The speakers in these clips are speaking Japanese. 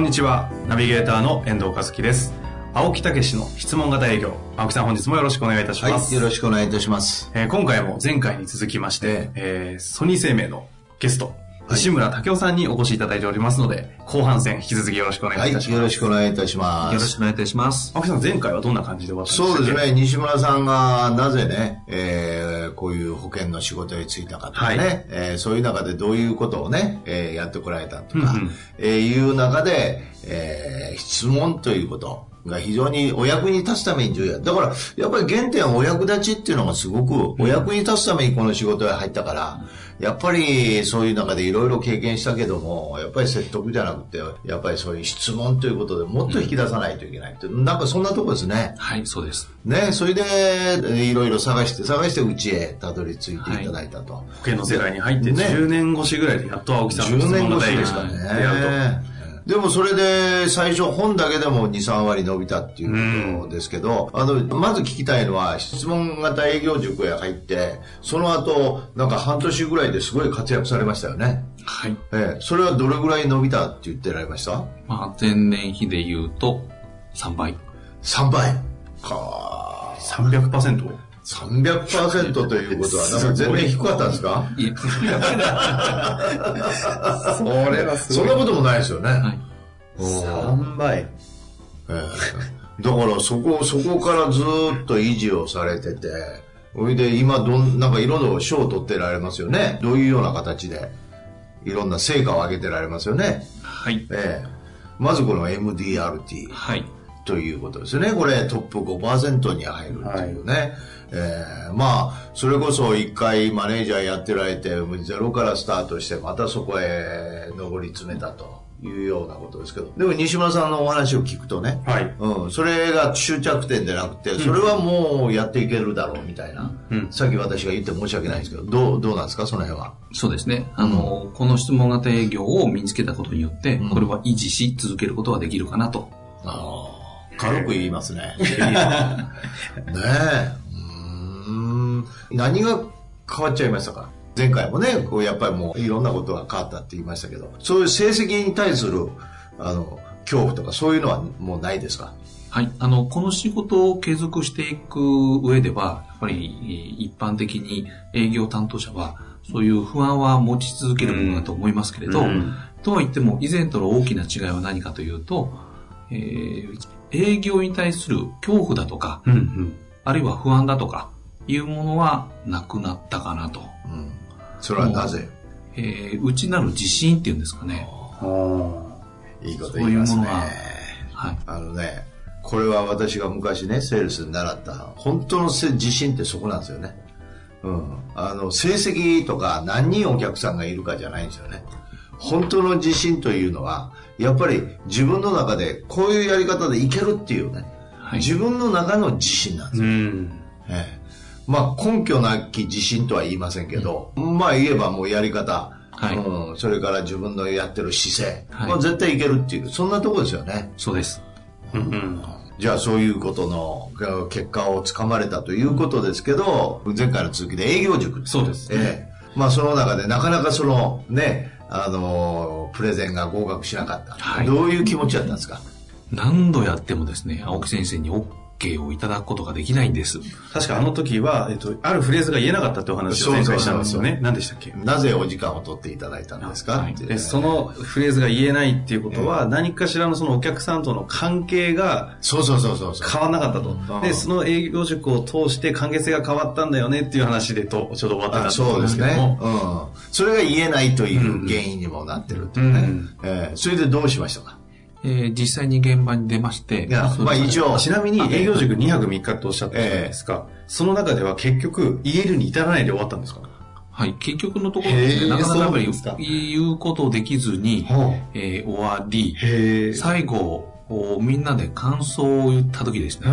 こんにちは。ナビゲーターの遠藤和樹です。青木武の質問型営業。青木さん本日もよろしくお願いいたします、はい、よろしくお願いいたします、えー、今回も前回に続きまして、えー、ソニー生命のゲスト西村武夫さんにお越しいただいておりますので、後半戦引き続きよろしくお願いいたします。はい、よろしくお願いいたします。よろしくお願いいたします。青木さん、前回はどんな感じで終わったんですか？そうですね、西村さんがなぜね、えー、こういう保険の仕事に就いたかとかね、はい、えー、そういう中でどういうことをね、えー、やってこられたとか、うんうん、えー、いう中で、えー、質問ということ、が非常にお役に立つために重要だから、やっぱり原点はお役立ちっていうのがすごくお役に立つためにこの仕事へ入ったから、やっぱりそういう中でいろいろ経験したけども、やっぱり説得じゃなくて、やっぱりそういう質問ということでもっと引き出さないといけないって、うん、なんかそんなとこですね。はい、そうです。ね、それで、いろいろ探して探してうちへたどり着いていただいたと。はい、保険の世界に入って10年越しぐらいでやっと青木さんの質問の10年越しですかね。でもそれで最初本だけでも2、3割伸びたっていうことですけど、あの、まず聞きたいのは質問型営業塾へ入って、その後、なんか半年ぐらいですごい活躍されましたよね。はい。ええ、それはどれぐらい伸びたって言ってられました？まあ、前年比で言うと3倍。3倍か 300%? 300%ということは、なんか全然低かったんですか？いそれは。そんなこともないですよね。はい、3倍。えー、だからそこ、そこからずっと維持をされてて、それで今どん、なんかいろんな賞を取ってられますよね。どういうような形で、いろんな成果を上げてられますよね。はい。えー、まずこの MDRT。はい。ということですね。これトップ5%に入るっていうね。はいえー、まあ、それこそ一回マネージャーやってられて、ゼロからスタートして、またそこへ上り詰めたと。いうようなことですけど。でも西村さんのお話を聞くとね、はい。うん、それが終着点でなくて、それはもうやっていけるだろうみたいな。うん、さっき私が言って申し訳ないんですけど、どう、どうなんですか、その辺は。そうですね。あの、うん、この質問型営業を身につけたことによって、これは維持し続けることができるかなと。ああ、軽く言いますね。ねえ。うん。何が変わっちゃいましたか？前回もね、こうやっぱりもういろんなことが変わったって言いましたけど、そういう成績に対する、あの、恐怖とかそういうのはもうないですか？はい。あの、この仕事を継続していく上では、やっぱり一般的に営業担当者は、そういう不安は持ち続けるものだと思いますけれど、うん、とは言っても以前との大きな違いは何かというと、えー、営業に対する恐怖だとか、うんうん、あるいは不安だとか、いうものはなくなったかなと。うん、それはなぜ？えー、内なる自信っていうんですかね。いいこと言いますね。ういうはい。あのね、これは私が昔ね、セールスに習った、本当の自信ってそこなんですよね。うん。あの、成績とか何人お客さんがいるかじゃないんですよね。本当の自信というのは、やっぱり自分の中でこういうやり方でいけるっていうね、はい、自分の中の自信なんですよ。ええまあ根拠なき自信とは言いませんけど、うん、まあ言えばもうやり方、はい、うん、それから自分のやってる姿勢、はい、まあ、絶対いけるっていう、そんなとこですよね。そうです。うん、じゃあそういうことの結果をつかまれたということですけど、前回の続きで営業塾。そうです、ね。えー、まあその中でなかなかそのね、あの、プレゼンが合格しなかった。はい、どういう気持ちだったんですか？何度やってもですね、青木先生に OK をいただくことができないんです。確かあの時は、えっと、あるフレーズが言えなかったってお話を前回したんですよね。何でしたっけ？なぜお時間を取っていただいたんですか、はい、でそのフレーズが言えないっていうことは、何かしらのそのお客さんとの関係が、そうそうそうそう変わらなかったと。で、その営業塾を通して関係性が変わったんだよねっていう話でと、ちょうど終わったんそうですね。うん。それが言えないという原因にもなってるってね。うん、えー、それでどうしましたか？えー、実際に現場に出まして。いや、まあ一応。ちなみに営業塾2泊3日とおっしゃったじゃないですか。えー、その中では結局、言えるに至らないで終わったんですか？はい、結局のところですね、なかなかやっぱり言うことできずに、えー、終わり、最後、みんなで感想を言った時ですね、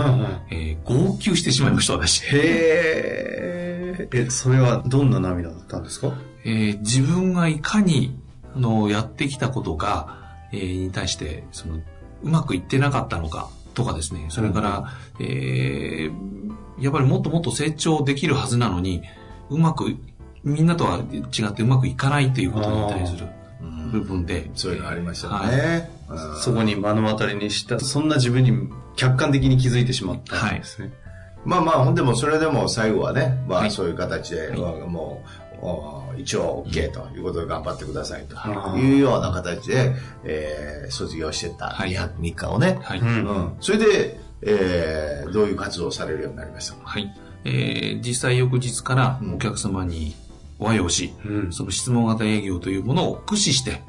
えー、号泣してしまいました、私。へえ、それはどんな涙だったんですか？えー、自分がいかに、あの、やってきたことが、えー、に対して、その、うまくいってなかったのか、とかですね、それから、うん、えー、やっぱりもっともっと成長できるはずなのに、うまく、みんなとは違ってうまくいかないということに対する部分で。そういうのありましたね。はい、そこに目の当たりにした、そんな自分に客観的に気づいてしまった。んですね。はい、まあまあ、ほんでもそれでも最後はね、まあそういう形で、もう、一応 OK ということで頑張ってくださいとい。うような形で、えー、卒業してた2泊3日をね、はい。うん、それで、えー、どういう活動をされるようになりました？かはい。えー、実際翌日からお客様にお会いをし、うん、その質問型営業というものを駆使して、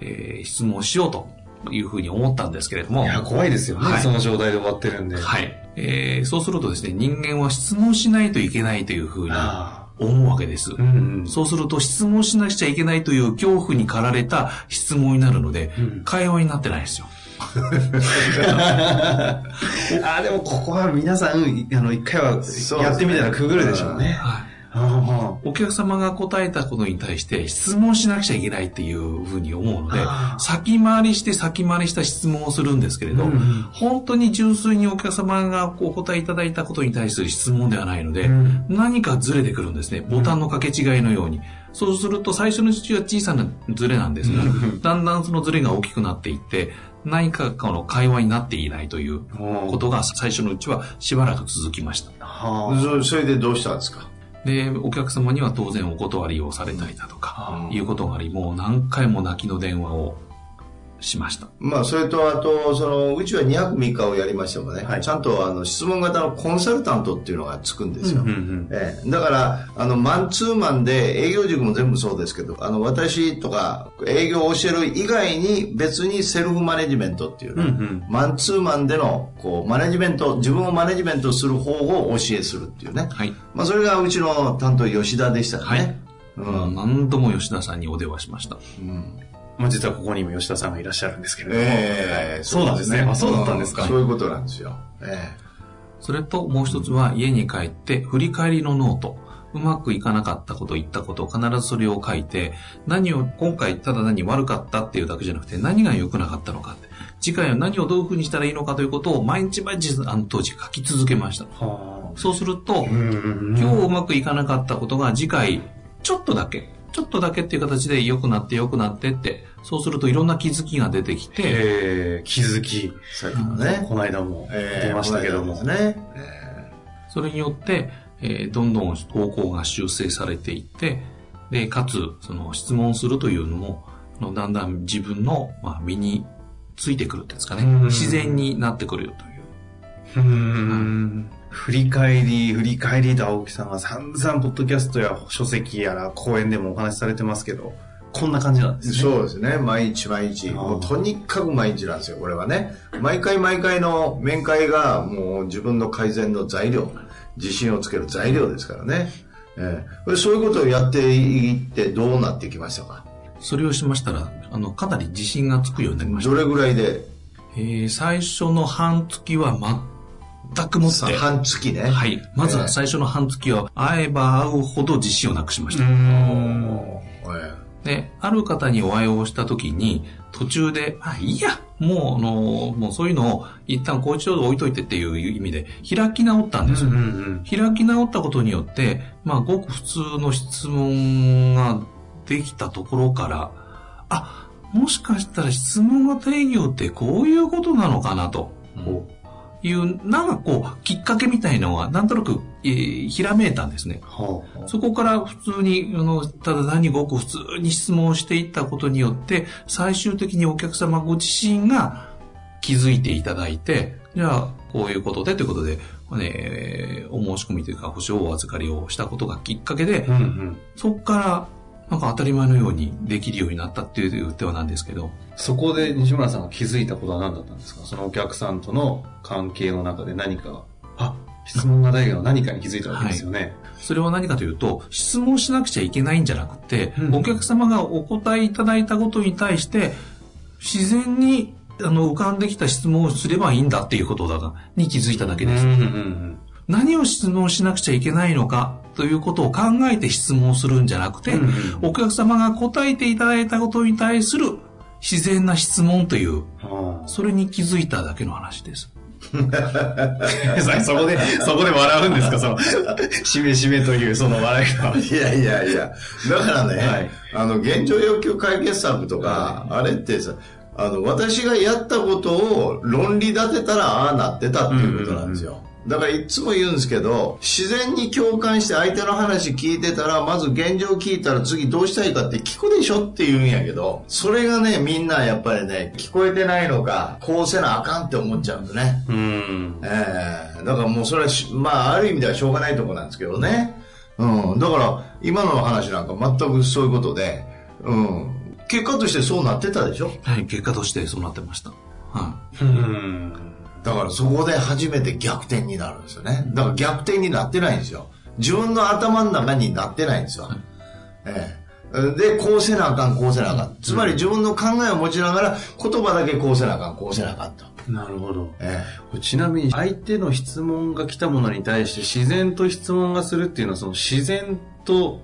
えー、質問しようというふうに思ったんですけれども。いや、怖いですよね。はい、その状態で終わってるんで。はい。えー、そうするとですね、人間は質問しないといけないというふうに思うわけです。うんうん、そうすると質問しなくちゃいけないという恐怖に駆られた質問になるので、うん、会話になってないですよ。あでもここは皆さん、あの、一回はやってみたらくぐるでしょうね。はいお客様が答えたことに対して質問しなくちゃいけないっていうふうに思うので、先回りして先回りした質問をするんですけれど、うんうん、本当に純粋にお客様がお答えいただいたことに対する質問ではないので、うん、何かずれてくるんですね。ボタンの掛け違いのように。そうすると最初のうちは小さなズレなんですが、だんだんそのズレが大きくなっていって、何かこの会話になっていないということが最初のうちはしばらく続きました。はあ、それでどうしたんですか？で、お客様には当然お断りをされたりだとか、いうことがあり、もう何回も泣きの電話をしました。まあ、それと、あと、その、うちは2泊3日をやりましたもんね、はい、ちゃんと、あの、質問型のコンサルタントっていうのがつくんですよ。うんうんうん、えー、だから、あの、マンツーマンで、営業塾も全部そうですけど、あの、私とか、営業を教える以外に、別にセルフマネジメントっていう、ね、うんうん、マンツーマンでの、こう、マネジメント、自分をマネジメントする方を教えするっていうね。はい。まあ、それがうちの担当吉田でしたね。はい。うん、何度も吉田さんにお電話しました。うんまあ、実はここにも吉田さんがいらっしゃるんですけれども。えー、そうなんですね。あ、そうだったんですか。そういうことなんですよ。えー、それともう一つは家に帰って振り返りのノート。うまくいかなかったこと、言ったこと、必ずそれを書いて、何を、今回ただ何悪かったっていうだけじゃなくて、何が良くなかったのかって、次回は何をどういうふうにしたらいいのかということを毎日毎日あの当時書き続けました。そうすると、今日うまくいかなかったことが次回、ちょっとだけちょっとだけっていう形で良くなって良くなってって、そうするといろんな気づきが出てきて、えー、気づき。さっきのね、この間も出ましたけども。ね、えー、それによって、えー、どんどん方向が修正されていって、で、かつ、その質問するというのも、のだんだん自分の、まあ、身についてくるっていうんですかね。自然になってくるよという。うん。振り返り、振り返りと青木さんが散々ポッドキャストや書籍やら講演でもお話しされてますけど、こんな感じなんですね。そうですね。毎日毎日。もうとにかく毎日なんですよ、これはね。毎回毎回の面会がもう自分の改善の材料、自信をつける材料ですからね。えー、そういうことをやっていってどうなってきましたか？それをしましたら、あの、かなり自信がつくようになりました。どれぐらいで？えー、最初の半月は全くもって。半月ね。はい。まずは最初の半月は、会えば会うほど自信をなくしました。で、ある方にお会いをした時に、途中で、あ、いいや、もう、あの、もうそういうのを一旦こう一度置いといてっていう意味で、開き直ったんですよ。うんうんうん、開き直ったことによって、まあ、ごく普通の質問ができたところから、あ、もしかしたら質問型営業ってこういうことなのかなと。うんいう、なんかこう、きっかけみたいのが、なんとなく、えー、ひらめいたんですね。はあはあ、そこから普通に、あの、ただ何ごく普通に質問していったことによって、最終的にお客様ご自身が気づいていただいて、じゃあ、こういうことでということで、ね、お申し込みというか、保証お預かりをしたことがきっかけで、うんうん、そこからなんか当たり前のようにできるようになったっていう手はなんですけど。そこで西村さんが気づいたことは何だったんですか？そのお客さんとの関係の中で何か、あ、質問がないが何かに気づいたわけですよね。はい、それは何かというと、質問しなくちゃいけないんじゃなくて、うん、お客様がお答えいただいたことに対して、自然にあの浮かんできた質問をすればいいんだっていうことだに気づいただけです。うんうんうん、何を質問しなくちゃいけないのかということを考えて質問するんじゃなくて、うんうん、お客様が答えていただいたことに対する自然な質問という、それに気づいただけの話です。そこで、そこで笑うんですか？その、しめしめというその笑いが。いやいやいや、だからね、はい、あの、現状要求解決策とか、はい、あれってさ、あの、私がやったことを論理立てたらああなってたっていうことなんですよ。うんうんうんだからいつも言うんですけど、自然に共感して相手の話聞いてたら、まず現状聞いたら次どうしたいかって聞くでしょって言うんやけど、それがね、みんなやっぱりね、聞こえてないのか、こうせなあかんって思っちゃうんですね。うん。ええー、だからもうそれはまあ、ある意味ではしょうがないとこなんですけどね。うん。だから、今の話なんか全くそういうことで、うん。結果としてそうなってたでしょ？はい、結果としてそうなってました。はい。うん。だからそこで初めて逆転になるんですよね。だから逆転になってないんですよ。自分の頭の中になってないんですよ。ええ、で、こうせなあかん、こうせなあかん。つまり自分の考えを持ちながら、言葉だけこうせなあかん、こうせなあかんと。なるほど。ええ、ちなみに、相手の質問が来たものに対して自然と質問がするっていうのは、その自然と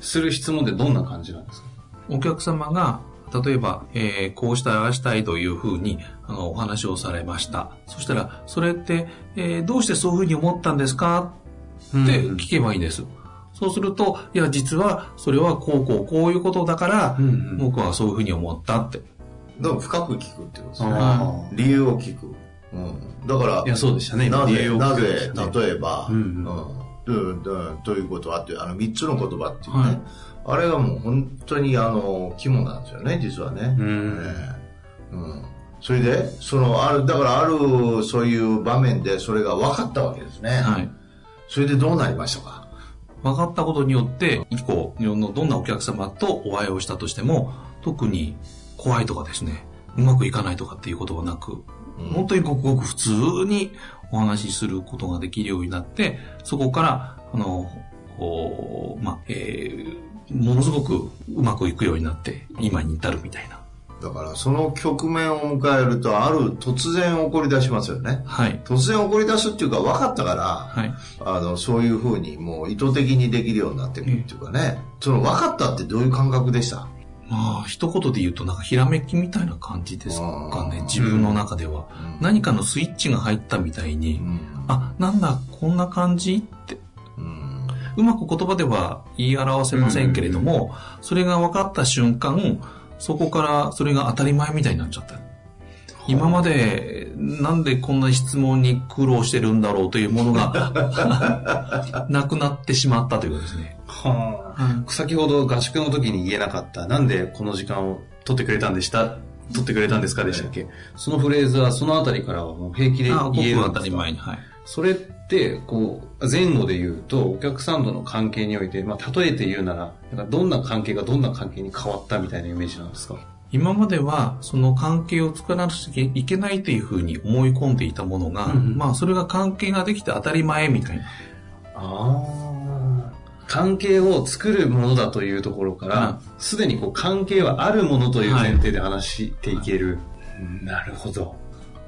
する質問ってどんな感じなんですか？お客様が例えば、えー、こうしたい、ああしたいというふうに、あの、お話をされました。そしたら、それって、えー、どうしてそういうふうに思ったんですか？って聞けばいいんです。うん、そうすると、いや、実は、それはこうこうこういうことだから、うんうん、僕はそういうふうに思ったって。だから深く聞くってことですね。理由を聞く。うん、だから、いや、そうでしたね。なぜ、なぜ、例えば、うんうん、ということはって、あの、三つの言葉っていうね、はいあれがもう本当にあの、肝なんですよね、実はね。うん、うん。それで、その、ある、だからある、そういう場面でそれが分かったわけですね。はい。それでどうなりましたか？分かったことによって、以降、日本のどんなお客様とお会いをしたとしても、特に怖いとかですね、うまくいかないとかっていうことはなく、うん、本当にごくごく普通にお話しすることができるようになって、そこから、あの、まあ、えー、ものすごくうまくいくようになって今に至るみたいなだからその局面を迎えるとある突然起こり出しますよね。はい。突然起こり出すっていうか分かったから、はい。あの、そういうふうにもう意図的にできるようになってくるっていうかね。その分かったってどういう感覚でした？まあ、一言で言うとなんかひらめきみたいな感じですかね。自分の中では、うん。何かのスイッチが入ったみたいに、うん、あ、なんだ、こんな感じってうまく言葉では言い表せませんけれども、それが分かった瞬間、そこからそれが当たり前みたいになっちゃった。今までなんでこんな質問に苦労してるんだろうというものが なくなってしまったということですね。はあ、先ほど合宿の時に言えなかった、なんでこの時間を取ってくれたんでした？取ってくれたんですかでしたっけ、そのフレーズはそのあたりからはもう平気で言えるんですか？当たり前に。はい。それって、こう、前後で言うと、お客さんとの関係において、まあ、例えて言うなら、なんかどんな関係がどんな関係に変わったみたいなイメージなんですか？今までは、その関係を作らなくちゃいけないというふうに思い込んでいたものが、うん、まあ、それが関係ができて当たり前みたいな。ああ。関係を作るものだというところから、す、で、にこう関係はあるものという前提で話していける。はい、なるほど。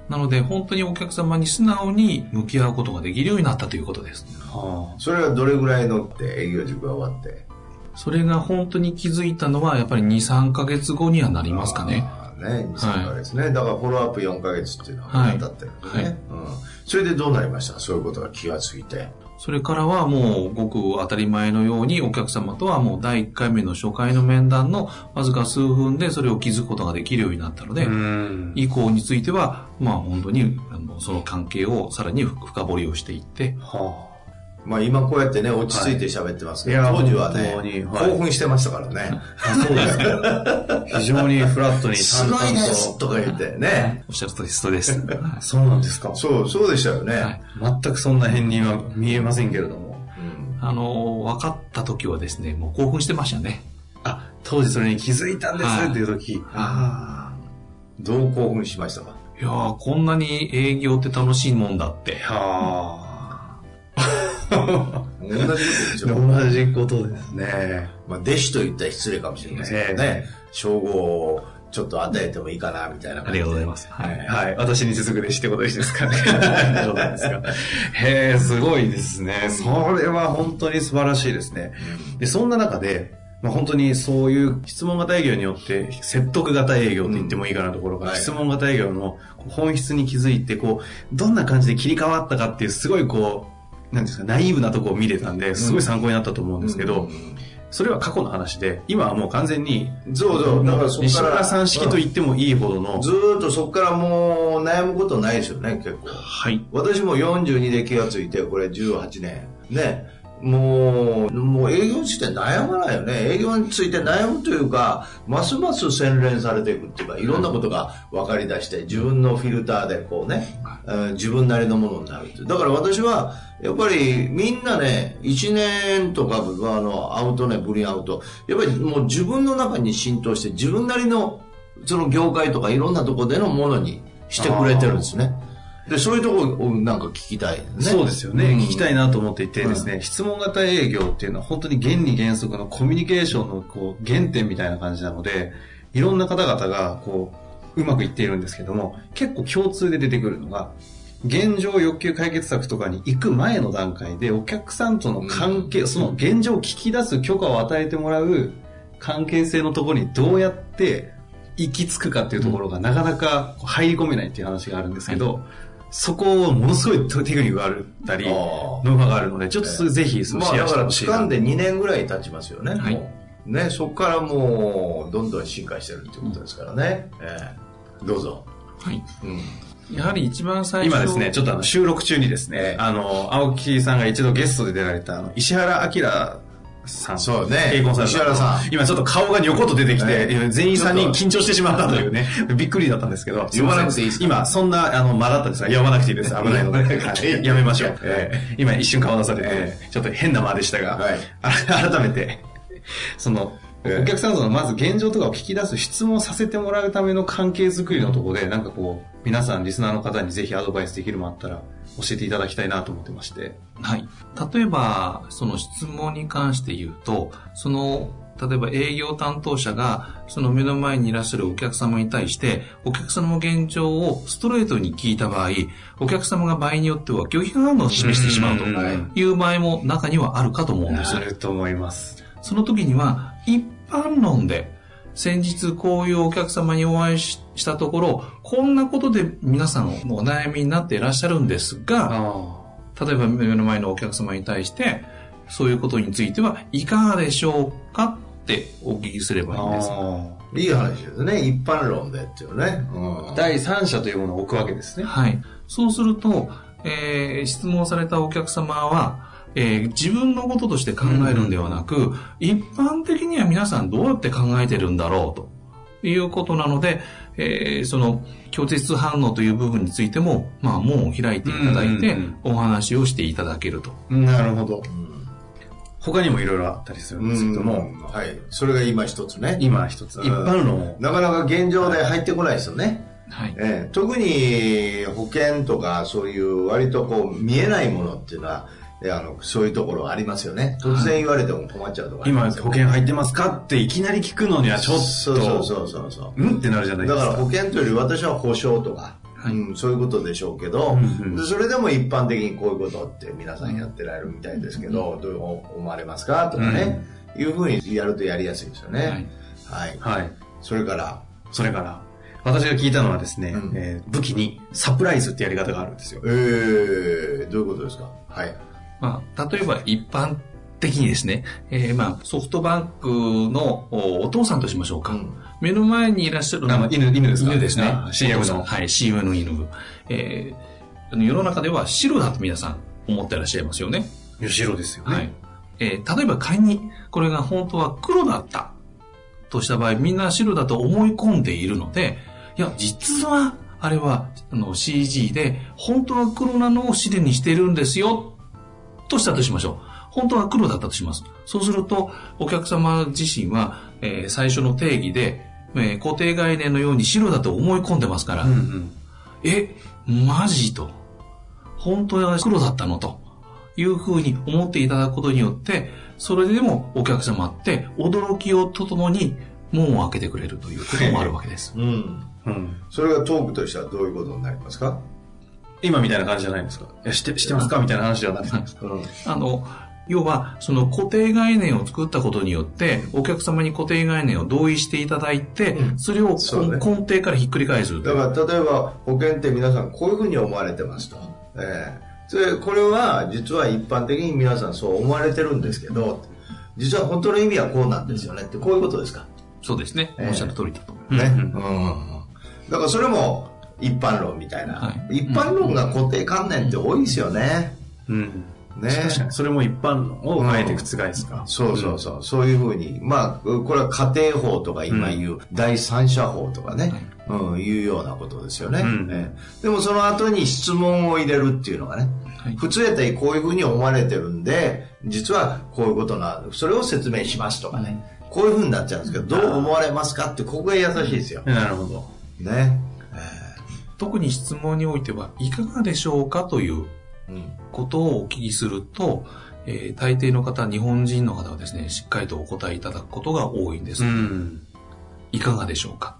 なので、本当にお客様に素直に向き合うことができるようになったということです。はあ、それはどれぐらいのって営業塾が終わって？それが本当に気づいたのは、やっぱり2、3ヶ月後にはなりますかね。ね、2、3ヶ月ね、はい、だからフォローアップ4ヶ月っていうのはだったってね、はいはい、うん。それでどうなりました？そういうことが気がついて。それからはもうごく当たり前のようにお客様とはもう第1回目の初回の面談のわずか数分でそれを気づくことができるようになったので、以降についてはまあ本当にあのその関係をさらに深掘りをしていって、はあまあ今こうやってね、落ち着いて喋ってますけど、はい、当時はね、興奮してましたからね。そうですか。非常にフラットにすごいですとか言ってね。おっしゃるとりそうです。そうなんですか？そう、そうでしたよね。はい、全くそんな変には見えませんけれども。うん、あの、分かった時はですね、もう興奮してましたね。あ、当時それに気づいたんですっていう時。ああ。どう興奮しましたか？いやこんなに営業って楽しいもんだって。はあ。同じことですよ。同じことですね。まあ、弟子と言ったら失礼かもしれませんけどね。称号をちょっと与えてもいいかな、みたいなありがとうございます。はい。はい。私に続く弟子ってことですかね。そうなんですか。へえ、すごいですね。それは本当に素晴らしいですね。で、そんな中で、まあ、本当にそういう質問型営業によって説得型営業と言ってもいいかなところが、うんはい、質問型営業の本質に気づいて、こう、どんな感じで切り替わったかっていうすごいこう、なんですか、ナイーブなとこを見れたんで、すごい参考になったと思うんですけど、それは過去の話で、今はもう完全に、そうそう、だからそ西村さん式と言ってもいいほどの。ずっとそこからもう悩むことないですよね、結構。はい。私も42で気がついて、これ18年。ね。もう、もう営業について悩まないよね。営業について悩むというか、ますます洗練されていくっていうか、いろんなことが分かり出して、自分のフィルターでこうね、自分なりのものになるってだから私は、やっぱりみんなね、1年とか、あの、アウトね、ブリンアウト、やっぱりもう自分の中に浸透して、自分なりの、その業界とかいろんなところでのものにしてくれてるんですね。で、そういうところをなんか聞きたい、ね、そうですよね、うん、聞きたいなと思っていてですね、うん、質問型営業っていうのは本当に原理原則のコミュニケーションのこう原点みたいな感じなので、いろんな方々がこう、うまくいっているんですけども、結構共通で出てくるのが、現状欲求解決策とかに行く前の段階でお客さんとの関係、うん、その現状を聞き出す許可を与えてもらう関係性のところにどうやって行き着くかっていうところがなかなか入り込めないっていう話があるんですけど、はいそこをものすごいテクニックがあったり、ノウハウがあるので、ちょっとぜひそのシェアしてほしい、まあ、だから掴んで2年ぐらい経ちますよね。はい。ね、そこからもう、どんどん進化してるっていうことですからね。うん、えー、どうぞ。はい。うん。やはり一番最初今ですね、ちょっとあの収録中にですね、あの、青木さんが一度ゲストで出られた、あの、石原明さん。そうね。さ石原さん。今ちょっと顔がにょこっと出てきて、全員3人緊張してしまったというね、びっくりだったんですけど。読まなくていいです今、そんな、あの、間だったんですが、読まなくていいです。危ないので。やめましょう。今一瞬顔出されて、ちょっと変な間でしたが、改めて、その、お客さんのまず現状とかを聞き出す質問させてもらうための関係づくりのところで、なんかこう、皆さん、リスナーの方にぜひアドバイスできるもあったら、教えていただきたいなと思ってまして。はい。例えば、その質問に関して言うと、その、例えば営業担当者が、その目の前にいらっしゃるお客様に対して、お客様の現状をストレートに聞いた場合、お客様が場合によっては拒否反応を示してしまうという場合も中にはあるかと思うんです。あると思います。その時には、一般論で、先日こういうお客様にお会いしたところ、こんなことで皆さんお悩みになっていらっしゃるんですが、例えば目の前のお客様に対して、そういうことについてはいかがでしょうかってお聞きすればいいんです。いい話ですね。一般論でっていうね。第三者というものを置くわけですね。はい。そうすると、えー、質問されたお客様は、えー、自分のこととして考えるんではなく、うん、一般的には皆さんどうやって考えてるんだろうということなので、えー、その拒絶反応という部分についても、まあ、門を開いていただいて、お話をしていただけると。なるほど。他にもいろいろあったりするんですけども、はい。それが今一つね。今一つ。一般論なかなか現状で入ってこないですよね。はいえー、特に保険とかそういう割とこう見えないものっていうのはあのそういうところありますよね。突然言われても困っちゃうとか、ね、今保険入ってますかっていきなり聞くのにはちょっと。そうそうそうそうう。んってなるじゃないですか。だから保険というより私は保証とか、はい、うん、そういうことでしょうけど、うんうん、それでも一般的にこういうことって皆さんやってられるみたいですけど、うん、どう思われますかとかね、うん、いうふうにやるとやりやすいですよね。はい、はい、それから。それから。私が聞いたのはですね、うん、えー、武器にサプライズってやり方があるんですよ。えー、どういうことですか？はい。まあ、例えば一般的にですね、えー、まあ、ソフトバンクのお父さんとしましょうか。うん、目の前にいらっしゃるのは犬、犬ですか？犬ですね。CM の。はい、CM の犬。えー、世の中では白だと皆さん思ってらっしゃいますよね。白ですよね。はい。えー、例えば仮に、これが本当は黒だったとした場合、みんな白だと思い込んでいるので、いや、実は、あれはあの CG で、本当は黒なのを白にしてるんですよとしたとしましょう。本当は黒だったとします。そうすると、お客様自身は、えー、最初の定義で、えー、固定概念のように白だと思い込んでますから、うんうん、え、マジと。本当は黒だったのというふうに思っていただくことによって、それでもお客様って驚きをとともに門を開けてくれるということもあるわけです。うん。うん。それがトークとしてはどういうことになりますか？今みたいな感じじゃないですか？いや、知って、知ってますか？みたいな話ではなくて。あの、要は、その固定概念を作ったことによって、お客様に固定概念を同意していただいて、うん、それを、ね、根底からひっくり返す。だから、例えば、保険って皆さんこういうふうに思われてますと。えー、それ、これは、実は一般的に皆さんそう思われてるんですけど、実は本当の意味はこうなんですよねって、こういうことですか？そうですね。おっしゃる通りだと思います。ね。うん。だからそれも一般論みたいな。はい、一般論が固定観念って多いですよね。うん。ね、確かにそれも一般論をあえて覆すか、うん、そうそうそう、うん、そういうふうに。まあこれは家庭法とか今言う、第三者法とかね、うん、いうようなことですよね、うん。ね、でもその後に質問を入れるっていうのがね、はい、普通やったらこういうふうに思われてるんで実はこういうことなそれを説明しますとかね、こういうふうになっちゃうんですけどどう思われますかってここが優しいですよ。なるほど。ね、えー、特に質問においてはいかがでしょうかということをお聞きすると、えー、大抵の方、日本人の方はですね、しっかりとお答えいただくことが多いんです。うん、いかがでしょうか。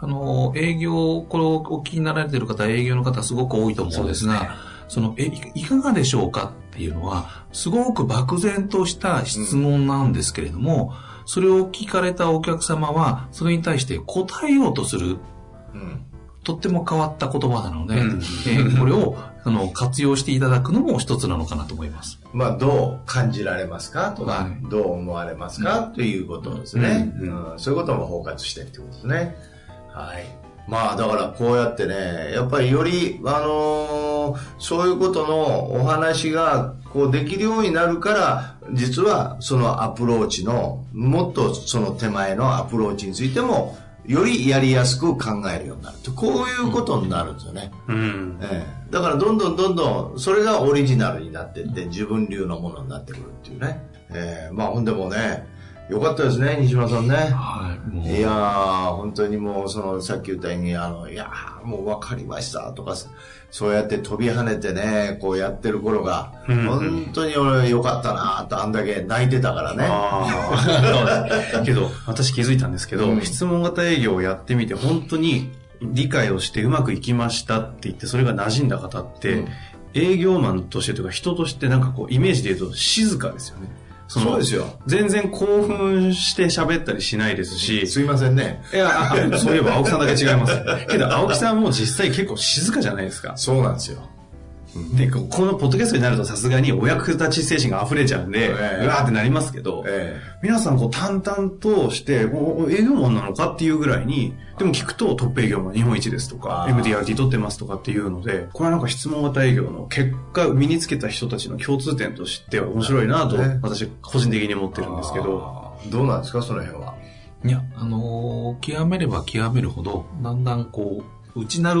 あの、営業、これをお聞きになられている方、営業の方すごく多いと思うんですが、そ、ね、の、え、いかがでしょうかっていうのは、すごく漠然とした質問なんですけれども、うん、それを聞かれたお客様は、それに対して答えようとする、うん、とっても変わった言葉なので、うん、えー、これをあの、活用していただくのも一つなのかなと思います。まあ、どう感じられますか？とか、はい、どう思われますか、うん、ということですね、うん、うん、そういうことも包括してってことですね。はい。まあ、だからこうやってね、やっぱりより、あのー、そういうことのお話が、こうできるようになるから、実はそのアプローチの、もっとその手前のアプローチについても、よりやりやすく考えるようになる。とこういうことになるんですよね、うん。ええ、だからどんどんどんどんそれがオリジナルになっていって自分流のものになってくるっていうね、ええ、まあほんでもねよかったですね、西村さんね。はい。いやー、本当にもう、その、さっき言ったように、あの、いやー、もう分かりましたとか、そうやって飛び跳ねてね、こうやってる頃が、うん、本当に俺よかったなと、あんだけ泣いてたからね。あけど、私気づいたんですけど、うん、質問型営業をやってみて、本当に理解をしてうまくいきましたって言って、それが馴染んだ方って、うん、営業マンとしてというか、人としてなんかこう、イメージで言うと静かですよね。そうですよ。全然興奮して喋ったりしないですし。すいませんね。いや、そういえば青木さんだけ違います。けど青木さんも実際結構静かじゃないですか。そうなんですよ。で、このポッドキャストになるとさすがにお役立ち精神が溢れちゃうんで、えー、うわーってなりますけど、えー、皆さんこう淡々として、営業マンなのかっていうぐらいに、でも聞くとトップ営業マン日本一ですとか、MDRT 取ってますとかっていうので、これはなんか質問型営業の結果身につけた人たちの共通点として面白いなと、私個人的に思ってるんですけど。どうなんですか、その辺は？いや、あのー、極めれば極めるほど、だんだんこう、内なる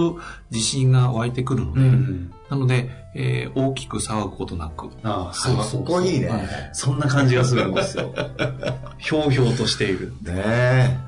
自信が湧いてくるので、うん、なので、えー、大きく騒ぐことなく。ああ、そうそこいいね、はい、そんな感じがするんですよ。ひょうひょうとしている。ねえ。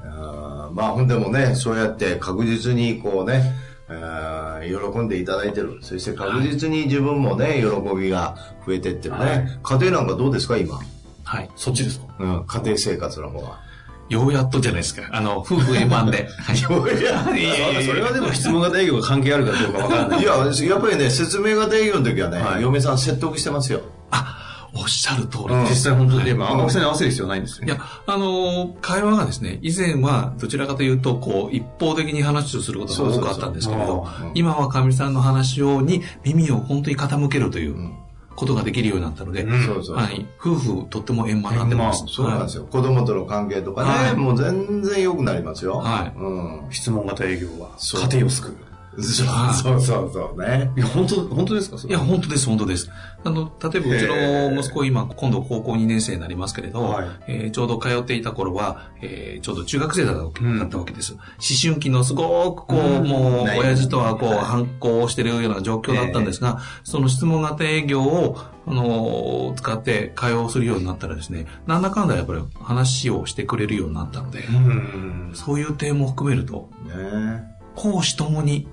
まあ、ほんでもね、そうやって確実にこうね、喜んでいただいてる。そして確実に自分もね、喜びが増えてってるね。はい、家庭なんかどうですか、今？はい。そっちですか？うん、家庭生活の方は。ようやっとじゃないですか。あの、夫婦円満で。ようやっと。それはでも質問型営業が関係あるかどうかわからない。いや、やっぱりね、説明型営業の時はね、はい、嫁さん説得してますよ。あ、おっしゃる通り、うん、実際本当に、はい、まあ、青木さんに合わせる必要ないんですよ。いや、あの、会話がですね、以前はどちらかというと、こう、一方的に話をすることが多かったんですけれど、今はかみさんの話をに耳を本当に傾けるという。うんことができるようになったので、そうそうはい、夫婦とっても円満になってます。そうなんですよ。子供との関係とかね、はい、もう全然良くなりますよ。はい。うん。質問型営業は家庭を救う。そうそうそうね。いや、本当、本当ですか？いや、本当です、本当です。あの、例えばうちの息子今、今度高校2年生になりますけれど、はい、えー、ちょうど通っていた頃は、えー、ちょうど中学生だったわけです。うん、思春期のすごくこう、うん、もう、親父とはこう、反抗してるような状況だったんですが、えー、その質問型営業を、あの、使って会話をするようになったらですね、なんだかんだやっぱり話をしてくれるようになったので、うん、そういう点も含めると、ね、講師ともに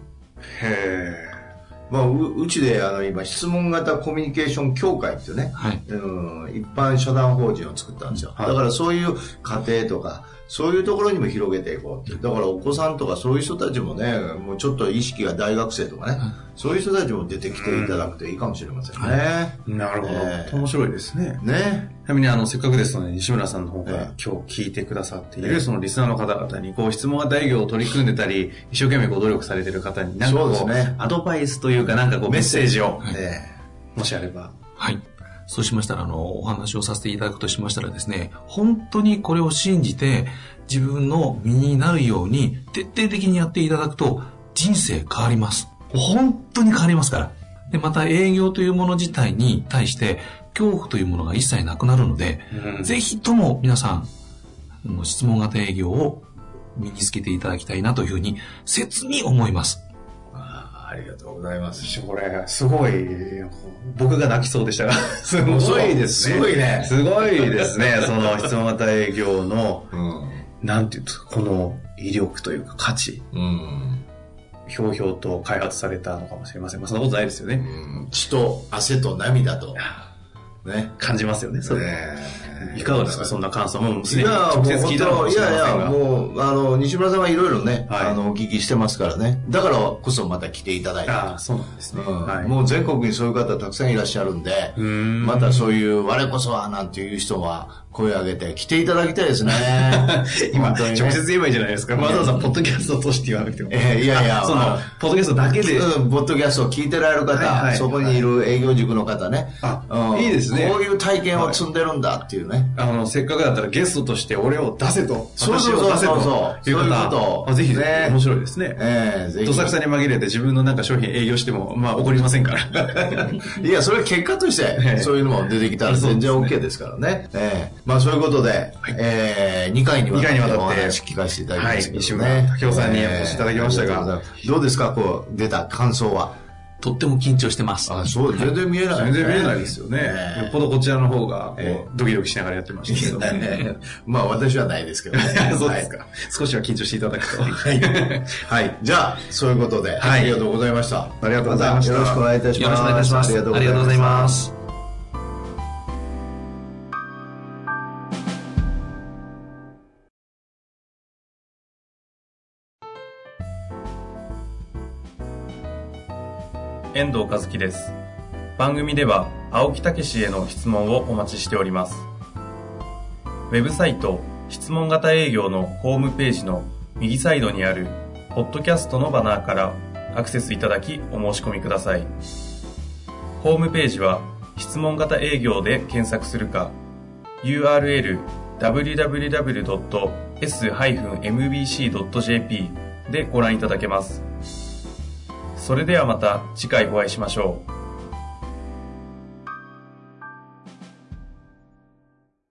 へえ。まあ、ううちであの今質問型コミュニケーション協会っていうね、はい、うん一般社団法人を作ったんですよ、はい、だからそういう家庭とかそういうところにも広げていこうって。だからお子さんとかそういう人たちもねもうちょっと意識が大学生とかね、そういう人たちも出てきていただくといいかもしれませんね、はい、なるほど、え。ー、面白いですね。ね。ちなみにあのせっかくですので西村さんの方から今日聞いてくださっているそのリスナーの方々にこう質問型営業を取り組んでたり一生懸命ご努力されてる方に何かこう、ね、アドバイスというかなんかこうメッセージを、もしあれば。はいそうしましたら、あの、お話をさせていただくとしましたらですね、本当にこれを信じて、自分の身になるように、徹底的にやっていただくと、人生変わります。本当に変わりますから。で、また営業というもの自体に対して、恐怖というものが一切なくなるので、うん、ぜひとも皆さん、質問型営業を身につけていただきたいなというふうに、切に思います。ありがとうございます。これ、すごい、僕が泣きそうでしたが、すごいですね。すごいね。すごいですね。その質問型営業の、うん、なんていうと、この威力というか価値。うん。ひょうひょうと開発されたのかもしれません。まあ、そんなことないですよね。うん、血と汗と涙と。ね。感じますよね、それ。ねいかがですか、そんな感想も。いや、直接聞いたのいやいや、もう、あの、西村さんはいろいろね、はい、あの、お聞きしてますからね。だからこそまた来ていただいて。あそうなんですね、はい。もう全国にそういう方たくさんいらっしゃるんで、んまたそういう、我こそはなんていう人は、声を上げて来ていただきたいですね。今、ね、直接言えばいいじゃないですか。わざわざポッドキャストとして言わなくても。えー、いやいや、その、ポッドキャストだけで。うん、ポッドキャストを聞いてられる方、はいはい、そこにいる営業塾の方ね。あ、うん、いいですね。こういう体験を積んでるんだっていうね。あの、せっかくだったらゲストとして俺を出せと。そうそうそうそうそう。いうこと。ぜひ、ね、面白いですね。ええー、ぜひ。どさくさに紛れて自分のなんか商品営業しても、まあ怒りませんから。いや、それは結果として、そういうのも出てきたら全然 OK ですからね。ええー、まあそういうことで、はい、えー、2回にわたってお話聞かせていただきましたね。はい、西村武雄さんにお越しいただきましたが、えー、どうですか？こう、出た感想は？とっても緊張してます。あ、そう、全然見えない、全然見えないですよね。よっぽどこちらの方が、こう、ドキドキしながらやってましたけど。まあ、私はないですけどね。そうですか。少しは緊張していただくと。はい。はい。じゃあ、そういうことで、ありがとうございました。ありがとうございました。よろしくお願いいたします。よろしくお願いいたします。ありがとうございます。遠藤和樹です。番組では青木武への質問をお待ちしております。ウェブサイト質問型営業のホームページの右サイドにあるポッドキャストのバナーからアクセスいただきお申し込みください。ホームページは質問型営業で検索するか URL www.s-mbc.jp でご覧いただけます。それではまた次回お会いしましょう。